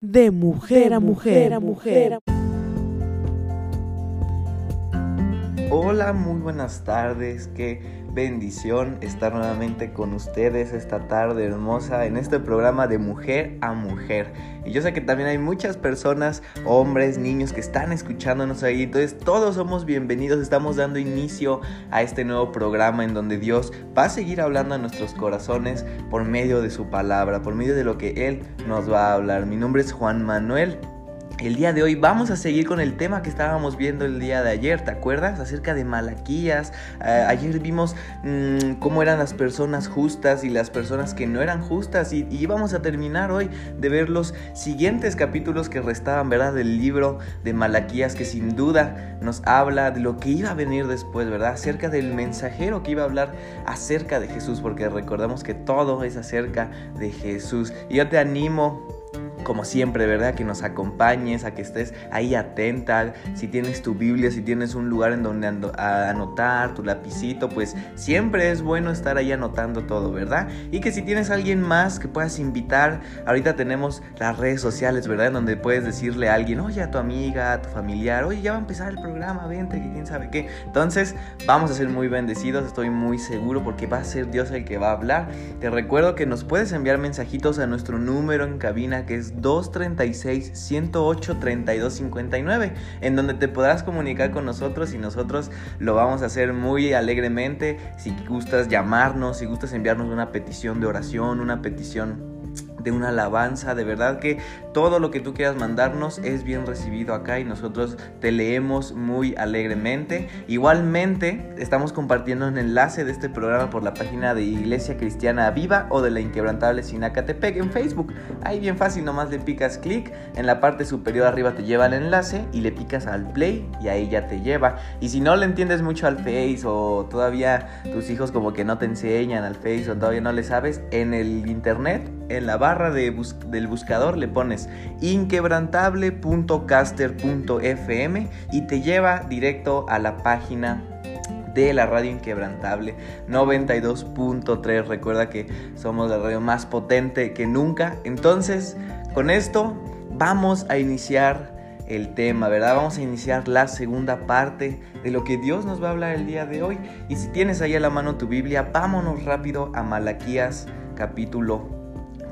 de mujer a mujer a mujer. Hola, muy buenas tardes. Qué bendición estar nuevamente con ustedes esta tarde hermosa en este programa de mujer a mujer. Y yo sé que también hay muchas personas, hombres, niños que están escuchándonos ahí. Entonces todos somos bienvenidos. Estamos dando inicio a este nuevo programa en donde Dios va a seguir hablando a nuestros corazones por medio de su palabra, por medio de lo que Él nos va a hablar. Mi nombre es Juan Manuel el día de hoy vamos a seguir con el tema que estábamos viendo el día de ayer, ¿te acuerdas? Acerca de Malaquías. Eh, ayer vimos mm, cómo eran las personas justas y las personas que no eran justas y, y, vamos a terminar hoy de ver los siguientes capítulos que restaban, ¿verdad? Del libro de Malaquías que sin duda nos habla de lo que iba a venir después, ¿verdad? Acerca del mensajero que iba a hablar acerca de Jesús, porque recordamos que todo es acerca de Jesús. Y yo te animo como siempre, ¿verdad? Que nos acompañes, a que estés ahí atenta. Si tienes tu Biblia, si tienes un lugar en donde anotar, tu lapicito, pues siempre es bueno estar ahí anotando todo, ¿verdad? Y que si tienes alguien más que puedas invitar, ahorita tenemos las redes sociales, ¿verdad? En donde puedes decirle a alguien, oye, a tu amiga, a tu familiar, oye, ya va a empezar el programa, vente, que quién sabe qué. Entonces, vamos a ser muy bendecidos, estoy muy seguro porque va a ser Dios el que va a hablar. Te recuerdo que nos puedes enviar mensajitos a nuestro número en cabina que es 236 108 3259, en donde te podrás comunicar con nosotros y nosotros lo vamos a hacer muy alegremente. Si gustas llamarnos, si gustas enviarnos una petición de oración, una petición de una alabanza, de verdad que todo lo que tú quieras mandarnos es bien recibido acá y nosotros te leemos muy alegremente. Igualmente estamos compartiendo un enlace de este programa por la página de Iglesia Cristiana Viva o de la Inquebrantable Sinacatepec en Facebook. Ahí bien fácil, nomás le picas clic, en la parte superior arriba te lleva el enlace y le picas al play y ahí ya te lleva. Y si no le entiendes mucho al Face o todavía tus hijos como que no te enseñan al Face o todavía no le sabes, en el internet, en la barra de del buscador le pones inquebrantable.caster.fm y te lleva directo a la página de la radio inquebrantable 92.3 recuerda que somos la radio más potente que nunca entonces con esto vamos a iniciar el tema, ¿verdad? Vamos a iniciar la segunda parte de lo que Dios nos va a hablar el día de hoy. Y si tienes ahí a la mano tu Biblia, vámonos rápido a Malaquías capítulo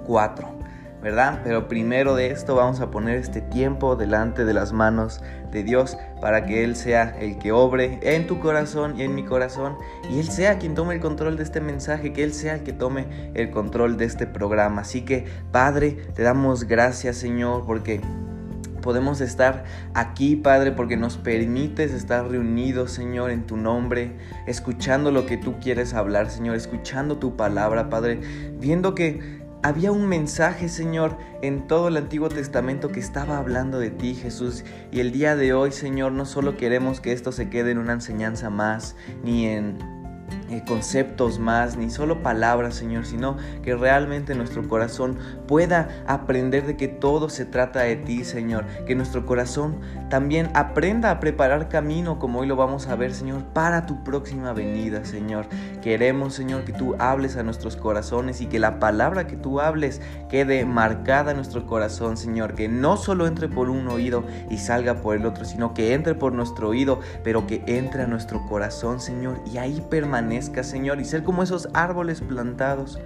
4. ¿verdad? Pero primero de esto vamos a poner este tiempo delante de las manos de Dios para que Él sea el que obre en tu corazón y en mi corazón y Él sea quien tome el control de este mensaje, que Él sea el que tome el control de este programa. Así que Padre, te damos gracias Señor porque podemos estar aquí, Padre, porque nos permites estar reunidos, Señor, en tu nombre, escuchando lo que tú quieres hablar, Señor, escuchando tu palabra, Padre, viendo que había un mensaje, Señor, en todo el Antiguo Testamento que estaba hablando de ti, Jesús. Y el día de hoy, Señor, no solo queremos que esto se quede en una enseñanza más, ni en eh, conceptos más, ni solo palabras, Señor, sino que realmente nuestro corazón pueda aprender de que todo se trata de ti, Señor. Que nuestro corazón también aprenda a preparar camino, como hoy lo vamos a ver, Señor, para tu próxima venida, Señor. Queremos, Señor, que tú hables a nuestros corazones y que la palabra que tú hables quede marcada en nuestro corazón, Señor. Que no solo entre por un oído y salga por el otro, sino que entre por nuestro oído, pero que entre a nuestro corazón, Señor, y ahí permanezca Señor, y ser como esos árboles plantados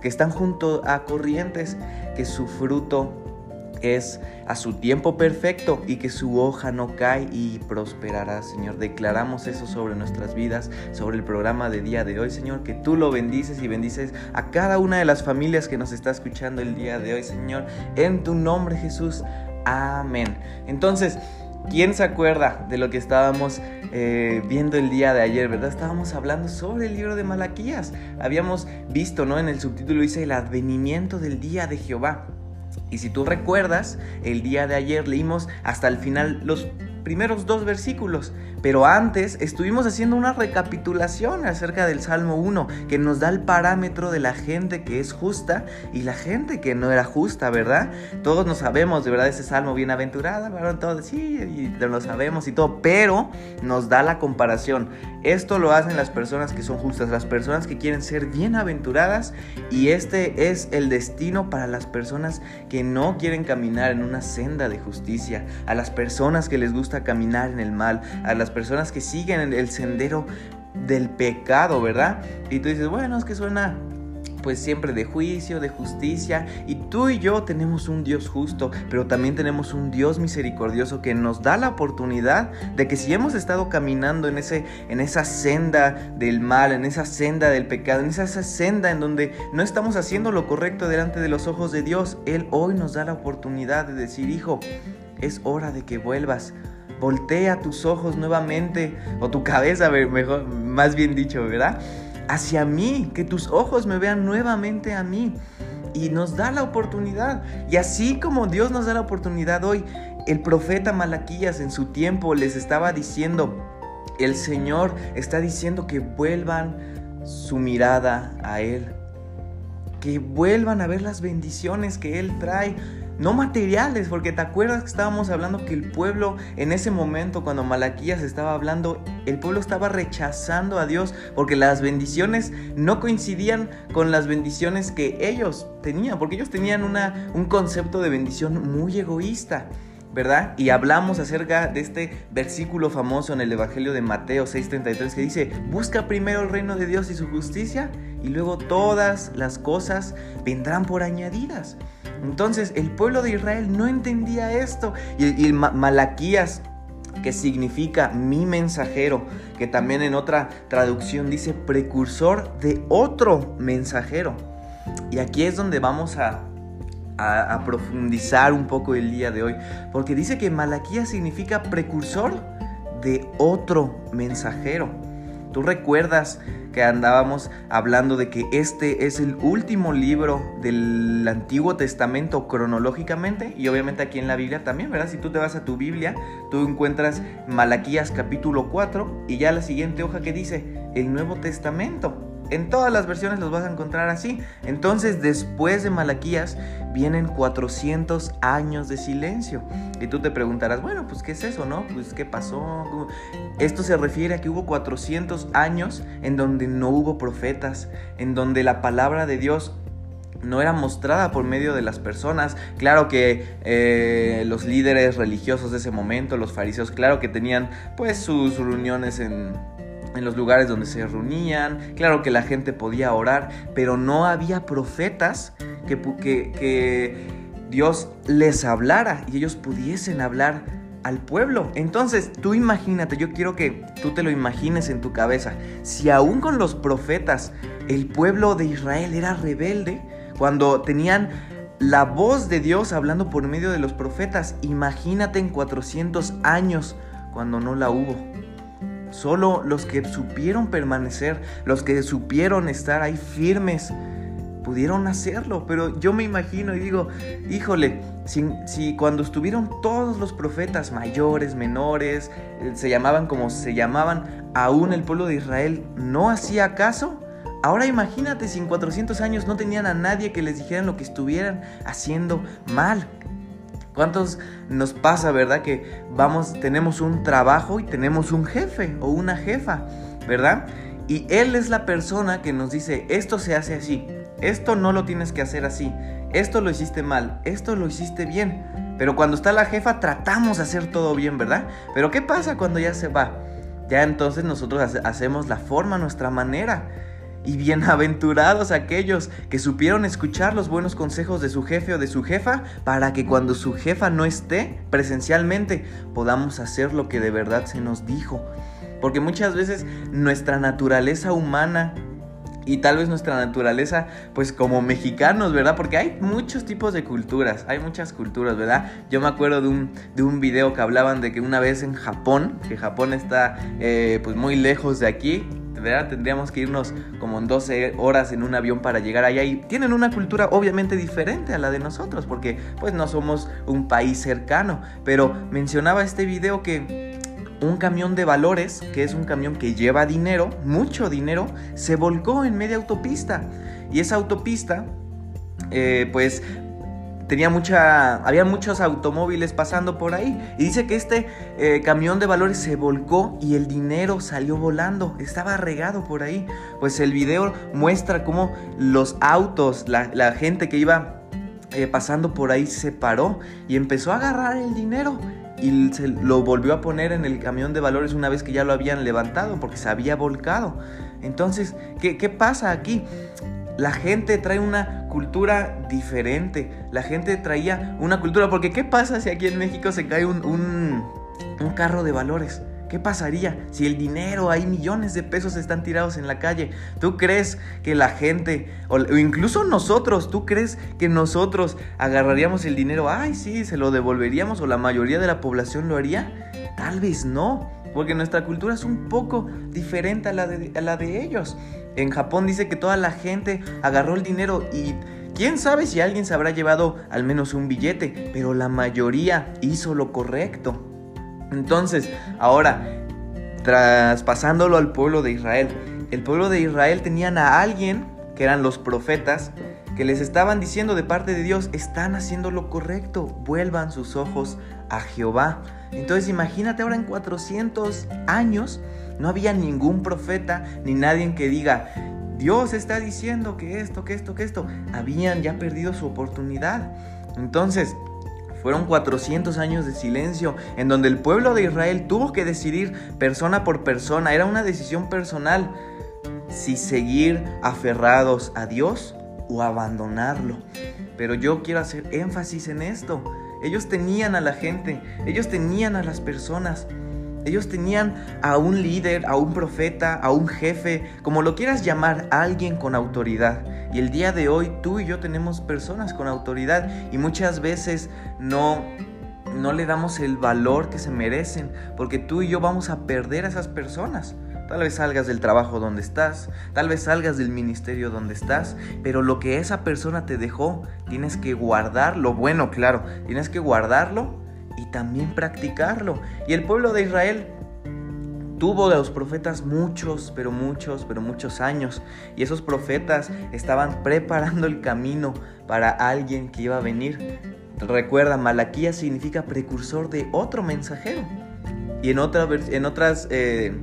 que están junto a corrientes, que su fruto es a su tiempo perfecto y que su hoja no cae y prosperará, Señor. Declaramos eso sobre nuestras vidas, sobre el programa de día de hoy, Señor, que tú lo bendices y bendices a cada una de las familias que nos está escuchando el día de hoy, Señor, en tu nombre, Jesús. Amén. Entonces, ¿Quién se acuerda de lo que estábamos eh, viendo el día de ayer, verdad? Estábamos hablando sobre el libro de Malaquías. Habíamos visto, ¿no? En el subtítulo dice el advenimiento del día de Jehová. Y si tú recuerdas, el día de ayer leímos hasta el final los primeros dos versículos. Pero antes estuvimos haciendo una recapitulación acerca del Salmo 1, que nos da el parámetro de la gente que es justa y la gente que no era justa, ¿verdad? Todos nos sabemos, de verdad, ese Salmo bienaventurada, ¿verdad? Todos, sí, y lo sabemos y todo, pero nos da la comparación. Esto lo hacen las personas que son justas, las personas que quieren ser bienaventuradas y este es el destino para las personas que no quieren caminar en una senda de justicia, a las personas que les gusta caminar en el mal, a las personas que siguen el sendero del pecado, ¿verdad? Y tú dices, bueno, es que suena pues siempre de juicio, de justicia. Y tú y yo tenemos un Dios justo, pero también tenemos un Dios misericordioso que nos da la oportunidad de que si hemos estado caminando en, ese, en esa senda del mal, en esa senda del pecado, en esa, senda en donde no estamos haciendo lo correcto delante de los ojos de Dios, Él hoy nos da la oportunidad de decir, hijo, es hora de que vuelvas. Voltea tus ojos nuevamente, o tu cabeza, mejor, más bien dicho, ¿verdad? hacia mí, que tus ojos me vean nuevamente a mí. Y nos da la oportunidad. Y así como Dios nos da la oportunidad hoy, el profeta Malaquías en su tiempo les estaba diciendo, el Señor está diciendo que vuelvan su mirada a Él. Que vuelvan a ver las bendiciones que Él trae no materiales, porque te acuerdas que estábamos hablando que el pueblo en ese momento, cuando Malaquías estaba hablando, el pueblo estaba rechazando a Dios porque las bendiciones no coincidían con las bendiciones que ellos tenían, porque ellos tenían una, un concepto de bendición muy egoísta. ¿verdad? Y hablamos acerca de este versículo famoso en el Evangelio de Mateo 6:33 que dice, busca primero el reino de Dios y su justicia y luego todas las cosas vendrán por añadidas. Entonces el pueblo de Israel no entendía esto. Y, Malaquías, que significa mi mensajero, que también en otra traducción dice precursor de otro mensajero. Y aquí es donde vamos a, a, profundizar un poco el día de hoy, porque dice que Malaquías significa precursor de otro mensajero. Tú recuerdas que andábamos hablando de que este es el último libro del Antiguo Testamento cronológicamente y obviamente aquí en la Biblia también, ¿verdad? Si tú te vas a tu Biblia, tú encuentras Malaquías capítulo 4 y ya la siguiente hoja que dice el Nuevo Testamento. En todas las versiones los vas a encontrar así. Entonces, después de Malaquías, vienen 400 años de silencio. Y tú te preguntarás, bueno, pues ¿qué es eso, no? Pues ¿qué pasó? Esto se refiere a que hubo 400 años en donde no hubo profetas, en donde la palabra de Dios no era mostrada por medio de las personas. Claro que eh, los líderes religiosos de ese momento, los fariseos, claro que tenían pues sus reuniones en en los lugares donde se reunían, claro que la gente podía orar, pero no había profetas que, que, Dios les hablara y ellos pudiesen hablar al pueblo. Entonces, tú imagínate, yo quiero que tú te lo imagines en tu cabeza, si aún con los profetas el pueblo de Israel era rebelde, cuando tenían la voz de Dios hablando por medio de los profetas, imagínate en 400 años cuando no la hubo. Solo los que supieron permanecer, los que supieron estar ahí firmes, pudieron hacerlo. Pero yo me imagino y digo, híjole, si, cuando estuvieron todos los profetas, mayores, menores, eh, se llamaban como se llamaban, aún el pueblo de Israel no hacía caso, Ahora imagínate si en 400 años no tenían a nadie que les dijeran lo que estuvieran haciendo mal. ¿Cuántos nos pasa, verdad? Que vamos, tenemos un trabajo y tenemos un jefe o una jefa, ¿verdad? Y él es la persona que nos dice, esto se hace así, esto no lo tienes que hacer así, esto lo hiciste mal, esto lo hiciste bien. Pero cuando está la jefa tratamos de hacer todo bien, ¿verdad? Pero ¿qué pasa cuando ya se va? Ya entonces nosotros hacemos la forma, nuestra manera. Y bienaventurados aquellos que supieron escuchar los buenos consejos de su jefe o de su jefa para que cuando su jefa no esté presencialmente podamos hacer lo que de verdad se nos dijo. Porque muchas veces nuestra naturaleza humana y tal vez nuestra naturaleza, pues como mexicanos, ¿verdad? Porque hay muchos tipos de culturas, hay muchas culturas, ¿verdad? Yo me acuerdo de un, de un video que hablaban de que una vez en Japón, que Japón está eh, pues muy lejos de aquí, Tendríamos que irnos como en 12 horas en un avión para llegar allá. Y tienen una cultura obviamente diferente a la de nosotros porque pues no somos un país cercano, pero mencionaba este video que un camión de valores, que es un camión que lleva dinero, mucho dinero, se volcó en media autopista. Y esa autopista eh, pues tenía mucha, había muchos automóviles pasando por ahí. Y dice que este eh, camión de valores se volcó y el dinero salió volando, estaba regado por ahí. Pues el video muestra cómo los autos, la, gente que iba eh, pasando por ahí se paró y empezó a agarrar el dinero. Y se lo volvió a poner en el camión de valores una vez que ya lo habían levantado porque se había volcado. Entonces, ¿qué, qué pasa aquí? La gente trae una cultura diferente. La gente traía una cultura. Porque ¿qué pasa si aquí en México se cae un, un, carro de valores? ¿Qué pasaría si el dinero, hay millones de pesos están tirados en la calle? ¿Tú crees que la gente, o incluso nosotros, tú crees que nosotros agarraríamos el dinero, ay sí, se lo devolveríamos o la mayoría de la población lo haría? Tal vez no, porque nuestra cultura es un poco diferente a la de, a la de ellos. En Japón dice que toda la gente agarró el dinero y quién sabe si alguien se habrá llevado al menos un billete, pero la mayoría hizo lo correcto. Entonces, ahora, traspasándolo al pueblo de Israel, el pueblo de Israel tenían a alguien, que eran los profetas, que les estaban diciendo de parte de Dios, están haciendo lo correcto, vuelvan sus ojos a Jehová. Entonces imagínate ahora en 400 años, no había ningún profeta ni nadie que diga, Dios está diciendo que esto, que esto, que esto. Habían ya perdido su oportunidad. Entonces, fueron 400 años de silencio en donde el pueblo de Israel tuvo que decidir persona por persona. Era una decisión personal si seguir aferrados a Dios o abandonarlo. Pero yo quiero hacer énfasis en esto. Ellos tenían a la gente, ellos tenían a las personas. Ellos tenían a un líder, a un profeta, a un jefe, como lo quieras llamar, a alguien con autoridad. Y el día de hoy tú y yo tenemos personas con autoridad y muchas veces no no le damos el valor que se merecen, porque tú y yo vamos a perder a esas personas. Tal vez salgas del trabajo donde estás, tal vez salgas del ministerio donde estás, pero lo que esa persona te dejó, tienes que guardarlo, bueno, claro, tienes que guardarlo también practicarlo. Y el pueblo de Israel tuvo de los profetas muchos, pero muchos, pero muchos años. Y esos profetas estaban preparando el camino para alguien que iba a venir. Recuerda, Malaquías significa precursor de otro mensajero. Y en, otra, en otras... Eh,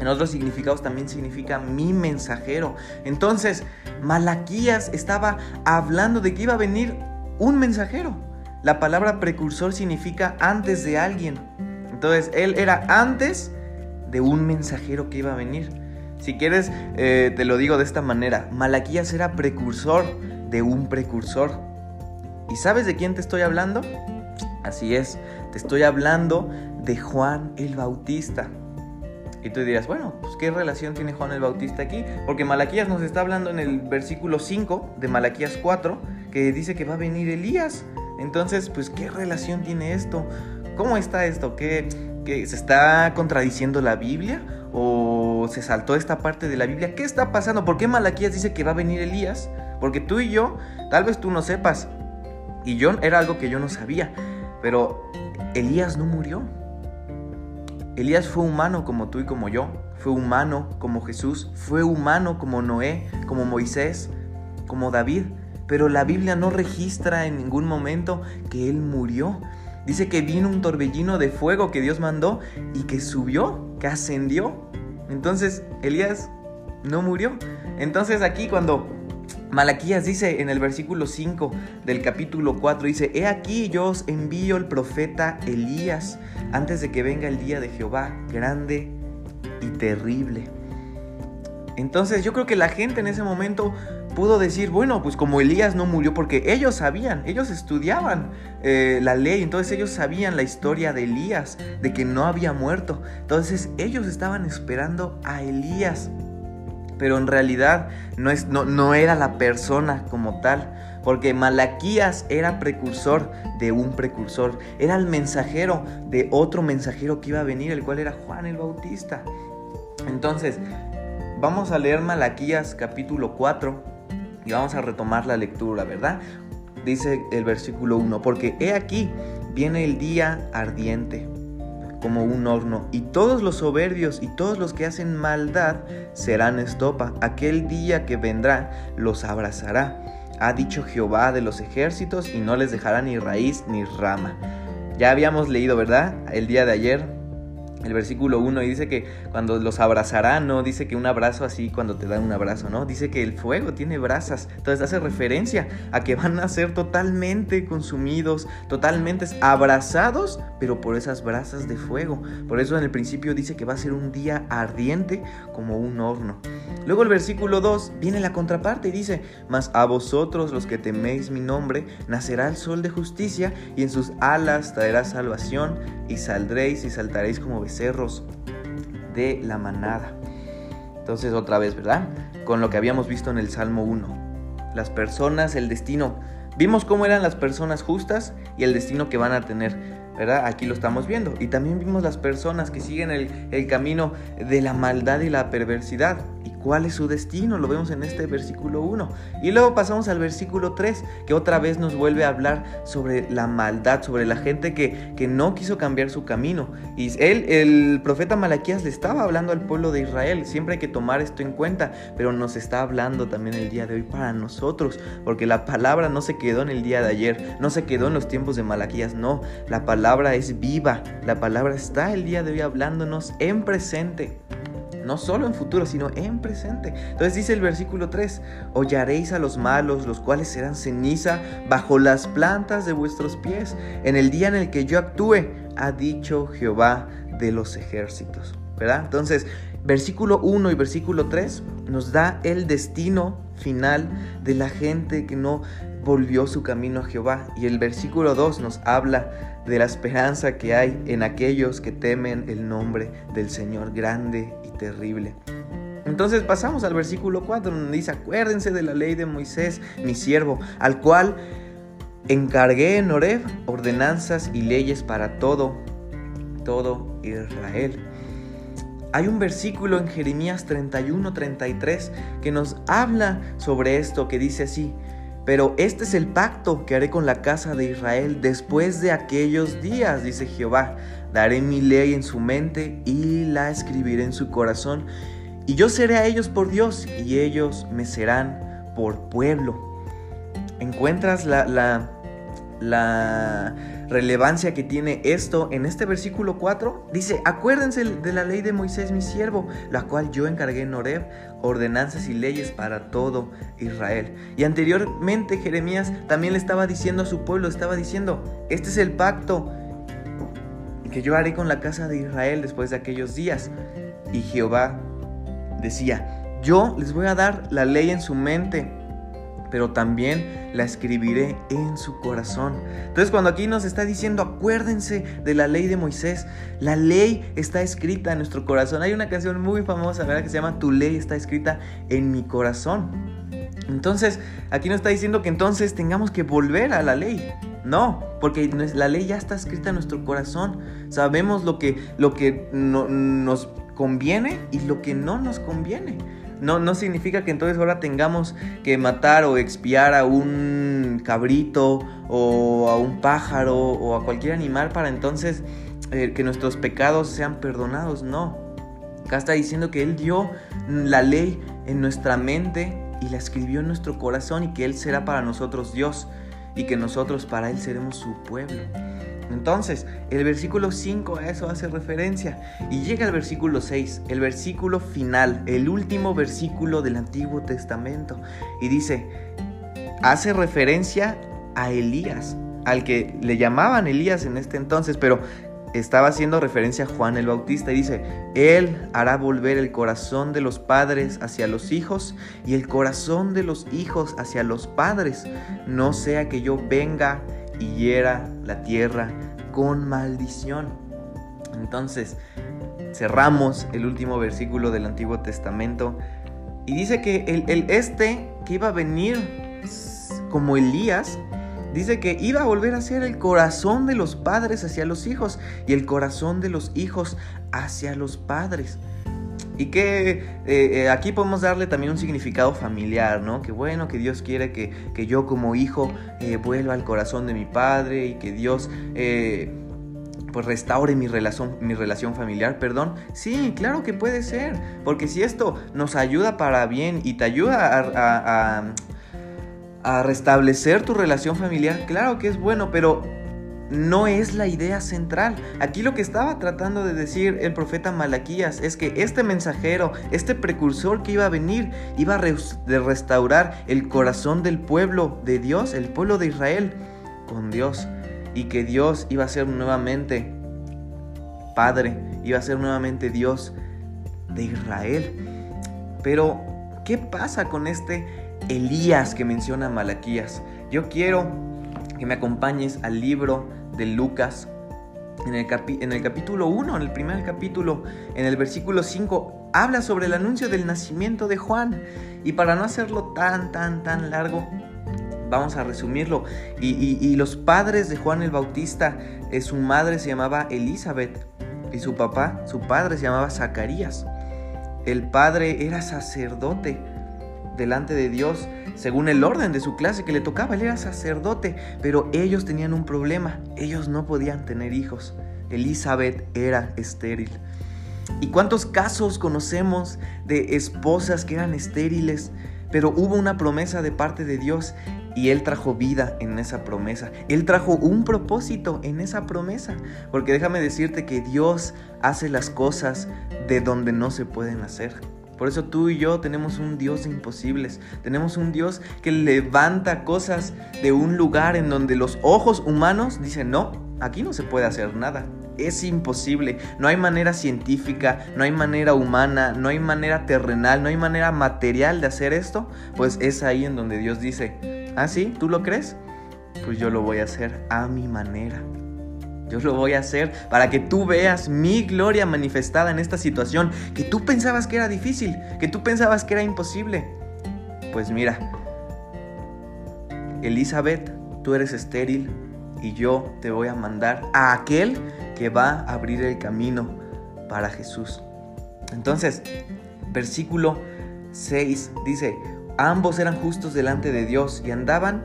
en otros significados también significa mi mensajero. Entonces, Malaquías estaba hablando de que iba a venir un mensajero. La palabra precursor significa antes de alguien. Entonces, él era antes de un mensajero que iba a venir. Si quieres, eh, te lo digo de esta manera. Malaquías era precursor de un precursor. ¿Y sabes de quién te estoy hablando? Así es, te estoy hablando de Juan el Bautista. Y tú dirás, bueno, pues ¿qué relación tiene Juan el Bautista aquí? Porque Malaquías nos está hablando en el versículo 5 de Malaquías 4, que dice que va a venir Elías. Entonces, pues, ¿qué relación tiene esto? ¿Cómo está esto? ¿Qué, se está contradiciendo la Biblia? ¿O se saltó esta parte de la Biblia? ¿Qué está pasando? ¿Por qué Malaquías dice que va a venir Elías? Porque tú y yo, tal vez tú no sepas, y yo era algo que yo no sabía, pero Elías no murió. Elías fue humano como tú y como yo, fue humano como Jesús, fue humano como Noé, como Moisés, como David. Pero la Biblia no registra en ningún momento que Él murió. Dice que vino un torbellino de fuego que Dios mandó y que subió, que ascendió. Entonces Elías no murió. Entonces aquí cuando Malaquías dice en el versículo 5 del capítulo 4, dice, He aquí yo os envío el profeta Elías antes de que venga el día de Jehová, grande y terrible. Entonces yo creo que la gente en ese momento pudo decir, bueno, pues como Elías no murió, porque ellos sabían, ellos estudiaban eh, la ley, entonces ellos sabían la historia de Elías, de que no había muerto. Entonces ellos estaban esperando a Elías, pero en realidad no, es, no, no era la persona como tal. Porque Malaquías era precursor de un precursor, era el mensajero de otro mensajero que iba a venir, el cual era Juan el Bautista. Entonces, vamos a leer Malaquías capítulo 4 y vamos a retomar la lectura, ¿verdad? Dice el versículo 1, porque he aquí, viene el día ardiente como un horno, y todos los soberbios y todos los que hacen maldad serán estopa. Aquel día que vendrá los abrazará. Ha dicho Jehová de los ejércitos, y no les dejará ni raíz ni rama. Ya habíamos leído, ¿verdad? El día de ayer el versículo 1 y dice que cuando los abrazará, no dice que un abrazo así cuando te dan un abrazo, ¿no? Dice que el fuego tiene brasas. Entonces hace referencia a que van a ser totalmente consumidos, totalmente abrazados, pero por esas brasas de fuego. Por eso en el principio dice que va a ser un día ardiente como un horno. Luego el versículo 2 viene la contraparte y dice, mas a vosotros los que teméis mi nombre, nacerá el sol de justicia y en sus alas traerá salvación y saldréis y saltaréis como becerros de la manada. Entonces otra vez, ¿verdad? Con lo que habíamos visto en el Salmo 1. Las personas, el destino. Vimos cómo eran las personas justas y el destino que van a tener. ¿verdad? Aquí lo estamos viendo. Y también vimos las personas que siguen el, camino de la maldad y la perversidad. ¿Y cuál es su destino? Lo vemos en este versículo 1. Y luego pasamos al versículo 3, que otra vez nos vuelve a hablar sobre la maldad, sobre la gente que, que no quiso cambiar su camino. Y él, el profeta Malaquías, le estaba hablando al pueblo de Israel. Siempre hay que tomar esto en cuenta, pero nos está hablando también el día de hoy para nosotros, porque la palabra no se quedó en el día de ayer, no se quedó en los tiempos de Malaquías, no. La palabra es viva, la palabra está el día de hoy hablándonos en presente. No solo en futuro, sino en presente. Entonces dice el versículo 3, hollaréis a los malos, los cuales serán ceniza bajo las plantas de vuestros pies, en el día en el que yo actúe, ha dicho Jehová de los ejércitos. ¿Verdad? Entonces, versículo 1 y versículo 3 nos da el destino final de la gente que no volvió su camino a Jehová. Y el versículo 2 nos habla de la esperanza que hay en aquellos que temen el nombre del Señor grande terrible. Entonces pasamos al versículo 4 donde dice, acuérdense de la ley de Moisés, mi siervo, al cual encargué en Oreb ordenanzas y leyes para todo, todo Israel. Hay un versículo en Jeremías 31-33 que nos habla sobre esto, que dice así, pero este es el pacto que haré con la casa de Israel después de aquellos días, dice Jehová. Daré mi ley en su mente y la escribiré en su corazón. Y yo seré a ellos por Dios y ellos me serán por pueblo. ¿Encuentras la, relevancia que tiene esto en este versículo 4. Dice, acuérdense de la ley de Moisés mi siervo, la cual yo encargué en Oreb, ordenanzas y leyes para todo Israel. Y anteriormente Jeremías también le estaba diciendo a su pueblo, estaba diciendo, este es el pacto que yo haré con la casa de Israel después de aquellos días. Y Jehová decía, yo les voy a dar la ley en su mente pero también la escribiré en su corazón. Entonces cuando aquí nos está diciendo, acuérdense de la ley de Moisés, la ley está escrita en nuestro corazón. Hay una canción muy famosa, ¿verdad? Que se llama Tu ley está escrita en mi corazón. Entonces, aquí nos está diciendo que entonces tengamos que volver a la ley. No, porque la ley ya está escrita en nuestro corazón. Sabemos lo que, lo que nos conviene y lo que no nos conviene. No, no significa que entonces ahora tengamos que matar o expiar a un cabrito o a un pájaro o a cualquier animal para entonces eh, que nuestros pecados sean perdonados. No. Acá está diciendo que Él dio la ley en nuestra mente y la escribió en nuestro corazón y que Él será para nosotros Dios y que nosotros para Él seremos su pueblo. Entonces, el versículo 5 a eso hace referencia. Y llega el versículo 6, el versículo final, el último versículo del Antiguo Testamento. Y dice, hace referencia a Elías, al que le llamaban Elías en este entonces, pero estaba haciendo referencia a Juan el Bautista y dice, Él hará volver el corazón de los padres hacia los hijos y el corazón de los hijos hacia los padres, no sea que yo venga y hiera la tierra con maldición. Entonces, cerramos el último versículo del Antiguo Testamento y dice que el, este que iba a venir como Elías, dice que iba a volver a ser el corazón de los padres hacia los hijos y el corazón de los hijos hacia los padres. Y que eh, eh, aquí podemos darle también un significado familiar, ¿no? Que bueno, que Dios quiere que, que yo como hijo eh, vuelva al corazón de mi padre y que Dios pues restaure mi relación, mi relación familiar, perdón. Sí, claro que puede ser, porque si esto nos ayuda para bien y te ayuda a, a restablecer tu relación familiar, claro que es bueno, pero no es la idea central. Aquí lo que estaba tratando de decir el profeta Malaquías es que este mensajero, este precursor que iba a venir, iba a restaurar el corazón del pueblo de Dios, el pueblo de Israel, con Dios. Y que Dios iba a ser nuevamente Padre, iba a ser nuevamente Dios de Israel. Pero, ¿qué pasa con este Elías que menciona Malaquías? Yo quiero que me acompañes al libro de Lucas, en el, en el capítulo 1, en el primer capítulo, en el versículo 5, habla sobre el anuncio del nacimiento de Juan. Y para no hacerlo tan, tan, tan largo, vamos a resumirlo. Y, los padres de Juan el Bautista, eh, su madre se llamaba Elizabeth y su papá, su padre se llamaba Zacarías. El padre era sacerdote delante de Dios según el orden de su clase que le tocaba. Él era sacerdote, pero ellos tenían un problema. Ellos no podían tener hijos. Elizabeth era estéril. ¿Y cuántos casos conocemos de esposas que eran estériles, pero hubo una promesa de parte de Dios y Él trajo vida en esa promesa. Él trajo un propósito en esa promesa. Porque déjame decirte que Dios hace las cosas de donde no se pueden hacer. Por eso tú y yo tenemos un Dios de imposibles. Tenemos un Dios que levanta cosas de un lugar en donde los ojos humanos dicen, no, aquí no se puede hacer nada. Es imposible. No hay manera científica, no hay manera humana, no hay manera terrenal, no hay manera material de hacer esto. Pues es ahí en donde Dios dice, ¿ah, sí? ¿Tú lo crees? Pues yo lo voy a hacer a mi manera. Yo lo voy a hacer para que tú veas mi gloria manifestada en esta situación que tú pensabas que era difícil, que tú pensabas que era imposible. Pues mira, Elizabeth, tú eres estéril y yo te voy a mandar a aquel que va a abrir el camino para Jesús. Entonces, versículo 6 dice, ambos eran justos delante de Dios y andaban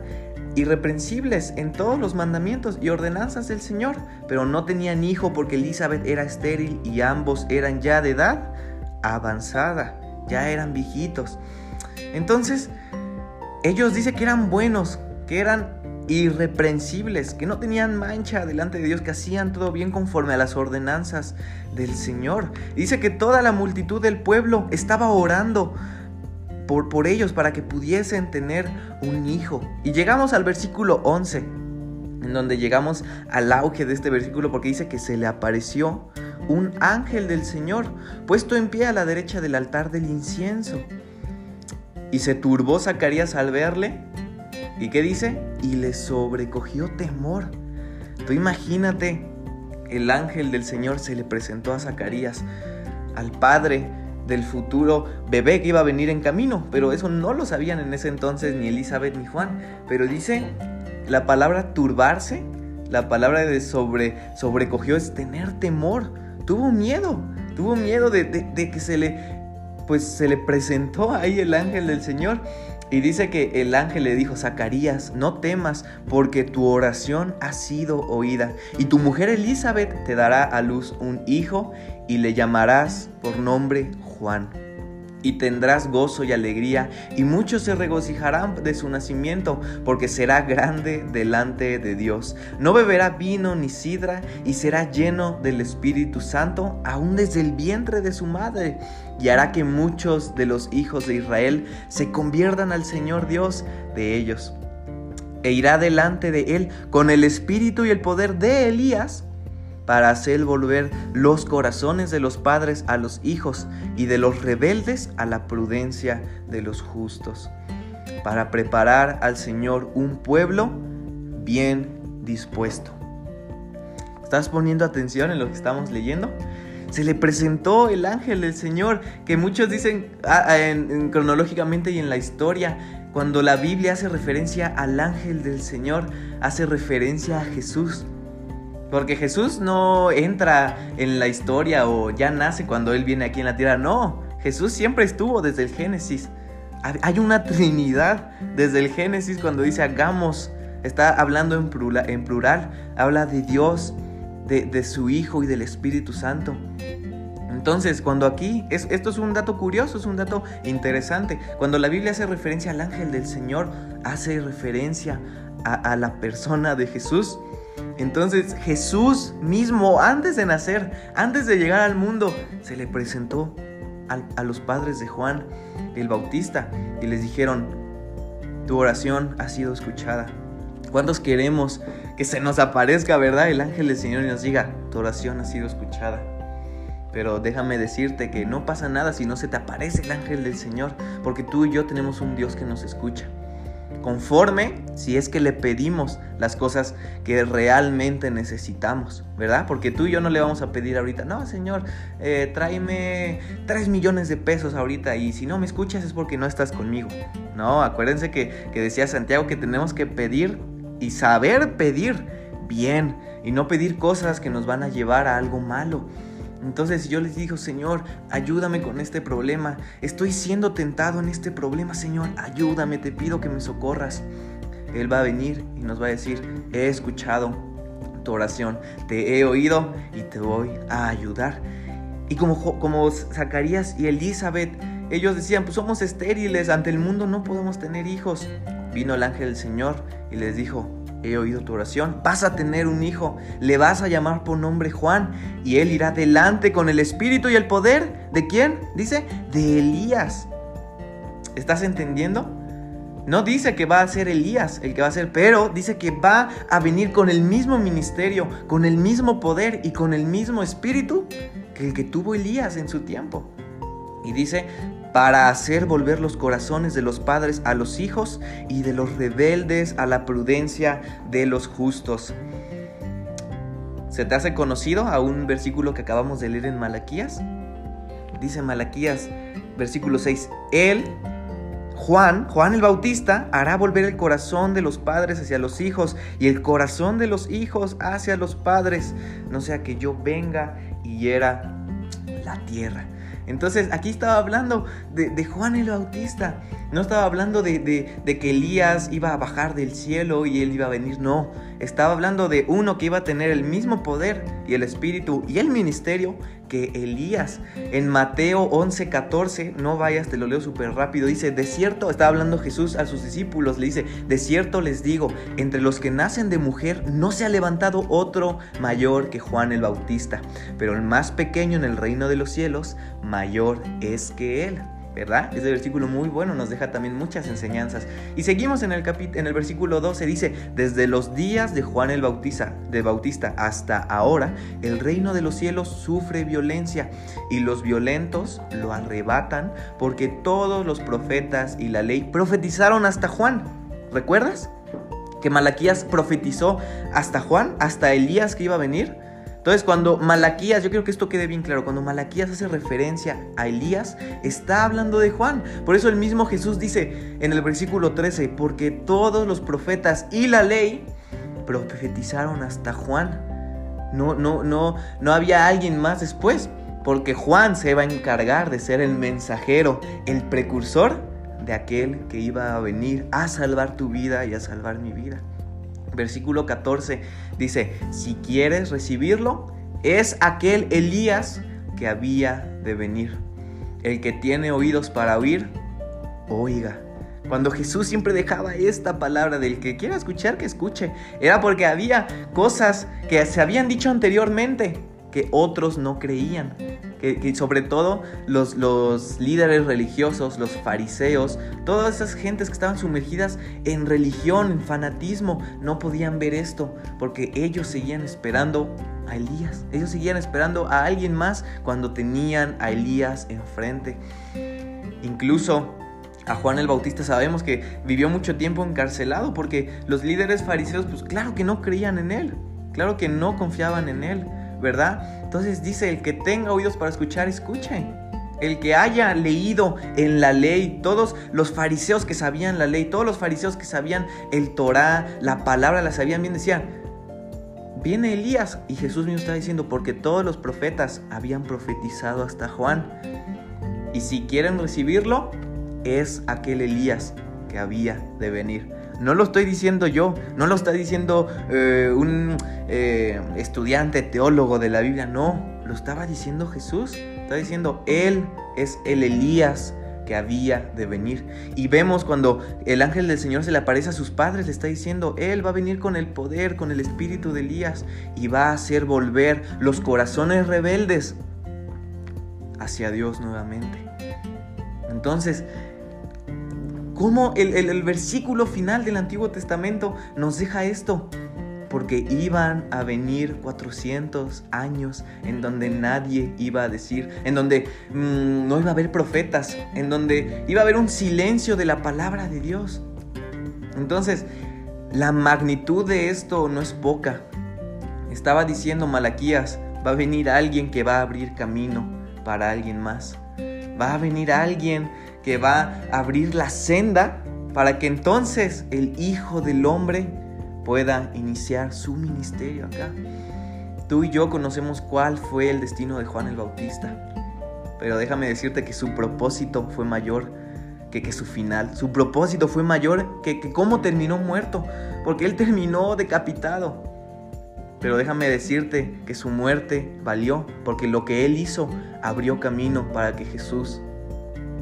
irreprensibles en todos los mandamientos y ordenanzas del Señor, pero no tenían hijo porque Elizabeth era estéril y ambos eran ya de edad avanzada, ya eran viejitos. Entonces, ellos dicen que eran buenos, que eran irreprensibles, que no tenían mancha delante de Dios, que hacían todo bien conforme a las ordenanzas del Señor. Dice que toda la multitud del pueblo estaba orando por, ellos para que pudiesen tener un hijo. Y llegamos al versículo 11, en donde llegamos al auge de este versículo porque dice que se le apareció un ángel del Señor puesto en pie a la derecha del altar del incienso. Y se turbó Zacarías al verle. ¿Y qué dice? Y le sobrecogió temor. Tú imagínate, el ángel del Señor se le presentó a Zacarías, al padre del futuro bebé que iba a venir en camino, pero eso no lo sabían en ese entonces ni Elizabeth ni Juan. Pero dice la palabra turbarse, la palabra de sobre, sobrecogió es tener temor. Tuvo miedo, tuvo miedo de, de que se le, pues se le presentó ahí el ángel del Señor. Y dice que el ángel le dijo, Zacarías, no temas, porque tu oración ha sido oída. Y tu mujer Elizabeth te dará a luz un hijo y le llamarás por nombre Juan. Y tendrás gozo y alegría, y muchos se regocijarán de su nacimiento, porque será grande delante de Dios. No beberá vino ni sidra, y será lleno del Espíritu Santo, aún desde el vientre de su madre, y hará que muchos de los hijos de Israel se conviertan al Señor Dios de ellos. E irá delante de él con el espíritu y el poder de Elías para hacer volver los corazones de los padres a los hijos y de los rebeldes a la prudencia de los justos, para preparar al Señor un pueblo bien dispuesto. ¿Estás poniendo atención en lo que estamos leyendo? Se le presentó el ángel del Señor, que muchos dicen ah, ah, cronológicamente y en la historia, cuando la Biblia hace referencia al ángel del Señor, hace referencia a Jesús. Porque Jesús no entra en la historia o ya nace cuando Él viene aquí en la tierra. No, Jesús siempre estuvo desde el Génesis. Hay una Trinidad desde el Génesis cuando dice hagamos. Está hablando en plural, habla de Dios, de, de su Hijo y del Espíritu Santo. Entonces, cuando aquí, es, esto es un dato curioso, es un dato interesante, cuando la Biblia hace referencia al ángel del Señor, hace referencia a, la persona de Jesús. Entonces Jesús mismo, antes de nacer, antes de llegar al mundo, se le presentó a, los padres de Juan el Bautista y les dijeron, tu oración ha sido escuchada. ¿Cuántos queremos que se nos aparezca, verdad, el ángel del Señor y nos diga, tu oración ha sido escuchada? Pero déjame decirte que no pasa nada si no se te aparece el ángel del Señor, porque tú y yo tenemos un Dios que nos escucha. Conforme si es que le pedimos las cosas que realmente necesitamos, ¿verdad? Porque tú y yo no le vamos a pedir ahorita, no, Señor, eh, tráeme 3 millones de pesos ahorita y si no me escuchas es porque no estás conmigo. No, acuérdense que, que decía Santiago que tenemos que pedir y saber pedir bien y no pedir cosas que nos van a llevar a algo malo. Entonces yo les digo, Señor, ayúdame con este problema. Estoy siendo tentado en este problema, Señor. Ayúdame, te pido que me socorras. Él va a venir y nos va a decir, he escuchado tu oración, te he oído y te voy a ayudar. Y como, como Zacarías y Elizabeth, ellos decían, pues somos estériles, ante el mundo no podemos tener hijos. Vino el ángel del Señor y les dijo, he oído tu oración, vas a tener un hijo, le vas a llamar por nombre Juan, y él irá delante con el espíritu y el poder. ¿De quién? Dice, de Elías. ¿Estás entendiendo? No dice que va a ser Elías el que va a ser, pero dice que va a venir con el mismo ministerio, con el mismo poder y con el mismo espíritu que el que tuvo Elías en su tiempo. Y dice, para hacer volver los corazones de los padres a los hijos y de los rebeldes a la prudencia de los justos. ¿Se te hace conocido a un versículo que acabamos de leer en Malaquías? Dice Malaquías, versículo 6, Él, Juan, Juan el Bautista, hará volver el corazón de los padres hacia los hijos y el corazón de los hijos hacia los padres, no sea que yo venga y hiera la tierra. Entonces aquí estaba hablando de, Juan el Bautista. No estaba hablando de, de, que Elías iba a bajar del cielo y él iba a venir. No, estaba hablando de uno que iba a tener el mismo poder y el espíritu y el ministerio que Elías. En Mateo 11:14, no vayas, te lo leo súper rápido, dice, de cierto, está hablando Jesús a sus discípulos, le dice, de cierto les digo, entre los que nacen de mujer no se ha levantado otro mayor que Juan el Bautista, pero el más pequeño en el reino de los cielos, mayor es que él. ¿Verdad? Ese versículo muy bueno nos deja también muchas enseñanzas. Y seguimos en el, en el versículo 12, dice, desde los días de Juan el Bautista, de Bautista hasta ahora, el reino de los cielos sufre violencia y los violentos lo arrebatan porque todos los profetas y la ley profetizaron hasta Juan. ¿Recuerdas? Que Malaquías profetizó hasta Juan, hasta Elías que iba a venir. Entonces, cuando Malaquías, yo quiero que esto quede bien claro, cuando Malaquías hace referencia a Elías, está hablando de Juan. Por eso el mismo Jesús dice en el versículo 13, porque todos los profetas y la ley profetizaron hasta Juan. No, no, no, no había alguien más después, porque Juan se va a encargar de ser el mensajero, el precursor de aquel que iba a venir a salvar tu vida y a salvar mi vida. Versículo 14 dice, si quieres recibirlo, es aquel Elías que había de venir. El que tiene oídos para oír, oiga. Cuando Jesús siempre dejaba esta palabra del que quiera escuchar, que escuche, era porque había cosas que se habían dicho anteriormente que otros no creían. Que, sobre todo los, los, líderes religiosos, los fariseos, todas esas gentes que estaban sumergidas en religión, en fanatismo, no podían ver esto porque ellos seguían esperando a Elías. Ellos seguían esperando a alguien más cuando tenían a Elías enfrente. Incluso a Juan el Bautista sabemos que vivió mucho tiempo encarcelado porque los líderes fariseos, pues claro que no creían en él, claro que no confiaban en él. ¿Verdad? Entonces dice, el que tenga oídos para escuchar, escuche. El que haya leído en la ley, todos los fariseos que sabían la ley, todos los fariseos que sabían el Torah, la palabra, la sabían bien, decían, viene Elías y Jesús mismo está diciendo, porque todos los profetas habían profetizado hasta Juan. Y si quieren recibirlo, es aquel Elías que había de venir. No lo estoy diciendo yo, no lo está diciendo eh, un eh, estudiante teólogo de la Biblia, no, lo estaba diciendo Jesús. Está diciendo, Él es el Elías que había de venir. Y vemos cuando el ángel del Señor se le aparece a sus padres, le está diciendo, Él va a venir con el poder, con el espíritu de Elías, y va a hacer volver los corazones rebeldes hacia Dios nuevamente. Entonces, ¿Cómo el, versículo final del Antiguo Testamento nos deja esto? Porque iban a venir 400 años en donde nadie iba a decir, en donde mm, no iba a haber profetas, en donde iba a haber un silencio de la palabra de Dios. Entonces, la magnitud de esto no es poca. Estaba diciendo Malaquías, va a venir alguien que va a abrir camino para alguien más. Va a venir alguien que va a abrir la senda para que entonces el Hijo del Hombre pueda iniciar su ministerio acá. Tú y yo conocemos cuál fue el destino de Juan el Bautista, pero déjame decirte que su propósito fue mayor que, que su final. Su propósito fue mayor que, que cómo terminó muerto, porque él terminó decapitado. Pero déjame decirte que su muerte valió, porque lo que él hizo abrió camino para que Jesús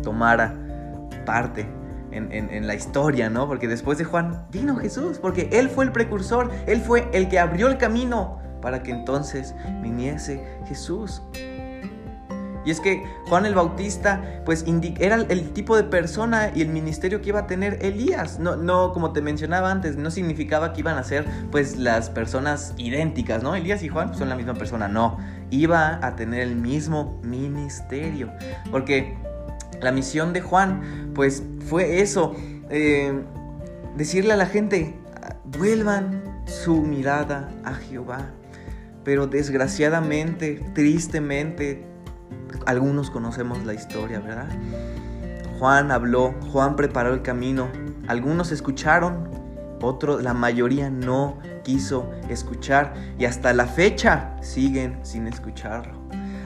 tomara parte en, la historia, ¿no? Porque después de Juan vino Jesús, porque Él fue el precursor, Él fue el que abrió el camino para que entonces viniese Jesús. Y es que Juan el Bautista, pues era el tipo de persona y el ministerio que iba a tener Elías. No, no, como te mencionaba antes, no significaba que iban a ser pues las personas idénticas, ¿no? Elías y Juan son la misma persona, no. Iba a tener el mismo ministerio. Porque la misión de Juan, pues fue eso, eh, decirle a la gente, vuelvan su mirada a Jehová. Pero desgraciadamente, tristemente, algunos conocemos la historia, ¿verdad? Juan habló, Juan preparó el camino, algunos escucharon, otros, la mayoría no quiso escuchar y hasta la fecha siguen sin escucharlo.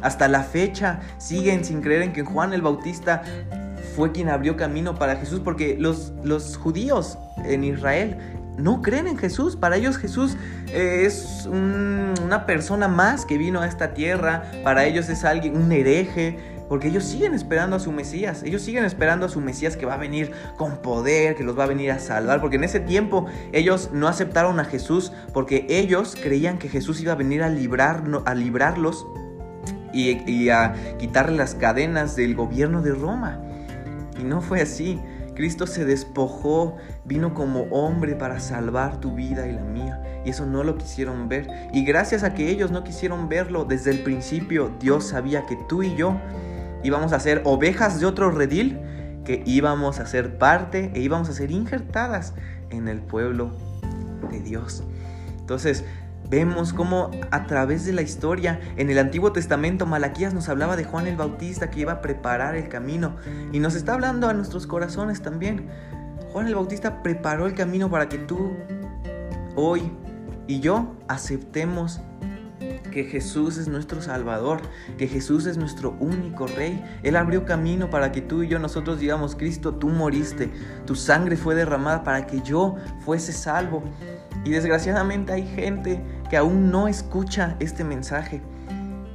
Hasta la fecha siguen sin creer en que Juan el Bautista fue quien abrió camino para Jesús, porque los, los judíos en Israel no creen en Jesús. Para ellos Jesús eh, es una persona más que vino a esta tierra. Para ellos es alguien, un hereje. Porque ellos siguen esperando a su Mesías. Ellos siguen esperando a su Mesías que va a venir con poder, que los va a venir a salvar. Porque en ese tiempo ellos no aceptaron a Jesús porque ellos creían que Jesús iba a venir a, librar, a librarlos y, a quitarle las cadenas del gobierno de Roma. Y no fue así. Cristo se despojó, vino como hombre para salvar tu vida y la mía. Y eso no lo quisieron ver. Y gracias a que ellos no quisieron verlo desde el principio, Dios sabía que tú y yo íbamos a ser ovejas de otro redil, que íbamos a ser parte e íbamos a ser injertadas en el pueblo de Dios. Entonces, Vemos cómo a través de la historia, en el Antiguo Testamento, Malaquías nos hablaba de Juan el Bautista que iba a preparar el camino y nos está hablando a nuestros corazones también. Juan el Bautista preparó el camino para que tú, hoy y yo aceptemos que Jesús es nuestro Salvador, que Jesús es nuestro único Rey. Él abrió camino para que tú y yo nosotros digamos, Cristo, tú moriste, tu sangre fue derramada para que yo fuese salvo. Y desgraciadamente hay gente que aún no escucha este mensaje.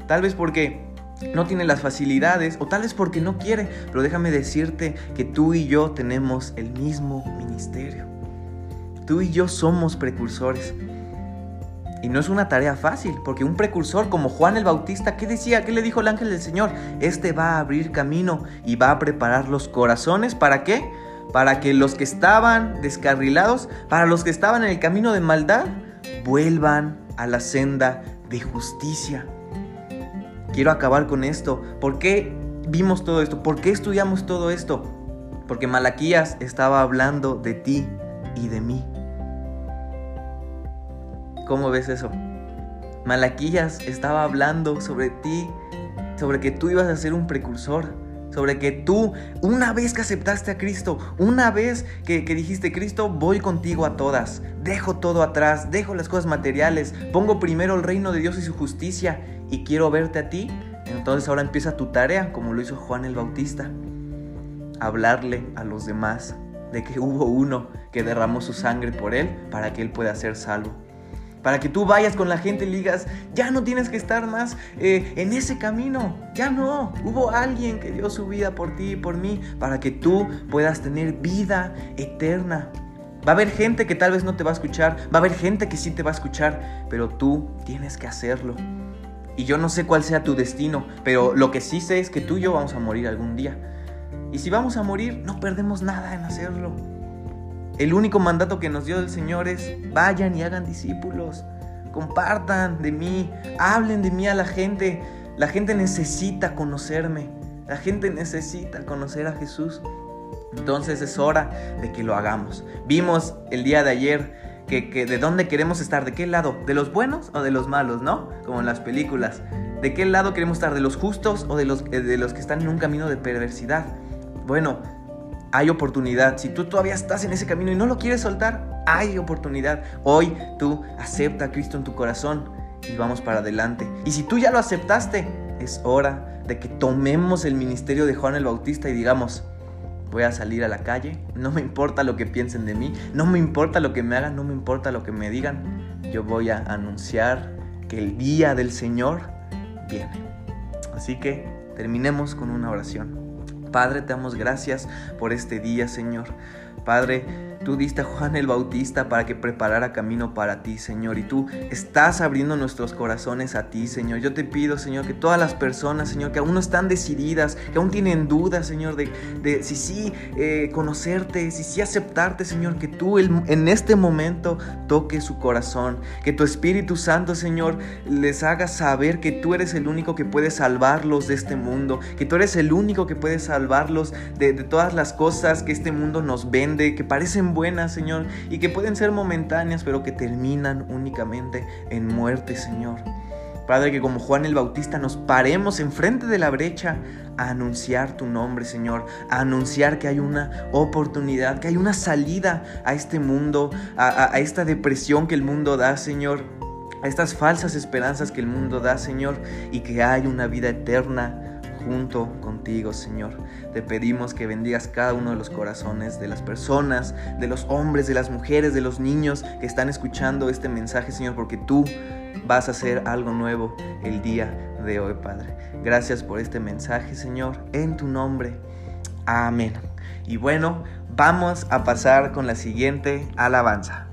Tal vez porque no tiene las facilidades o tal vez porque no quiere, pero déjame decirte que tú y yo tenemos el mismo ministerio. Tú y yo somos precursores. Y no es una tarea fácil, porque un precursor como Juan el Bautista, ¿qué decía? ¿Qué le dijo el ángel del Señor? Este va a abrir camino y va a preparar los corazones. ¿Para qué? Para que los que estaban descarrilados, para los que estaban en el camino de maldad, vuelvan a la senda de justicia. Quiero acabar con esto. ¿Por qué vimos todo esto? ¿Por qué estudiamos todo esto? Porque Malaquías estaba hablando de ti y de mí. ¿Cómo ves eso? Malaquías estaba hablando sobre ti, sobre que tú ibas a ser un precursor, sobre que tú, una vez que aceptaste a Cristo, una vez que, dijiste, Cristo, voy contigo a todas, dejo todo atrás, dejo las cosas materiales, pongo primero el reino de Dios y su justicia y quiero verte a ti, entonces ahora empieza tu tarea, como lo hizo Juan el Bautista, hablarle a los demás de que hubo uno que derramó su sangre por él para que él pueda ser salvo. Para que tú vayas con la gente y digas, ya no tienes que estar más eh, en ese camino, ya no. Hubo alguien que dio su vida por ti y por mí, para que tú puedas tener vida eterna. Va a haber gente que tal vez no te va a escuchar, va a haber gente que sí te va a escuchar, pero tú tienes que hacerlo. Y yo no sé cuál sea tu destino, pero lo que sí sé es que tú y yo vamos a morir algún día. Y si vamos a morir, no perdemos nada en hacerlo. El único mandato que nos dio el Señor es vayan y hagan discípulos, compartan de mí, hablen de mí a la gente. La gente necesita conocerme, la gente necesita conocer a Jesús. Entonces es hora de que lo hagamos. Vimos el día de ayer que, de dónde queremos estar, de qué lado, de los buenos o de los malos, ¿no? Como en las películas. ¿De qué lado queremos estar, de los justos o de los, eh, de los que están en un camino de perversidad? Bueno, hay oportunidad. Si tú todavía estás en ese camino y no lo quieres soltar, hay oportunidad. Hoy tú acepta a Cristo en tu corazón y vamos para adelante. Y si tú ya lo aceptaste, es hora de que tomemos el ministerio de Juan el Bautista y digamos, voy a salir a la calle, no me importa lo que piensen de mí, no me importa lo que me hagan, no me importa lo que me digan, yo voy a anunciar que el día del Señor viene. Así que terminemos con una oración. Padre, te damos gracias por este día, Señor. Padre, tú diste a Juan el Bautista para que preparara camino para ti, Señor. Y tú estás abriendo nuestros corazones a ti, Señor. Yo te pido, Señor, que todas las personas, Señor, que aún no están decididas, que aún tienen dudas, Señor, de, de si sí eh, conocerte, si sí aceptarte, Señor, que tú el, en este momento toques su corazón. Que tu Espíritu Santo, Señor, les haga saber que tú eres el único que puede salvarlos de este mundo. Que tú eres el único que puede salvarlos de, de todas las cosas que este mundo nos vende que parecen buenas, Señor, y que pueden ser momentáneas, pero que terminan únicamente en muerte, Señor. Padre, que como Juan el Bautista nos paremos enfrente de la brecha a anunciar tu nombre, Señor, a anunciar que hay una oportunidad, que hay una salida a este mundo, a, a esta depresión que el mundo da, Señor, a estas falsas esperanzas que el mundo da, Señor, y que hay una vida eterna junto contigo, Señor. Te pedimos que bendigas cada uno de los corazones de las personas, de los hombres, de las mujeres, de los niños que están escuchando este mensaje, Señor, porque tú vas a hacer algo nuevo el día de hoy, Padre. Gracias por este mensaje, Señor, en tu nombre. Amén. Y bueno, vamos a pasar con la siguiente alabanza.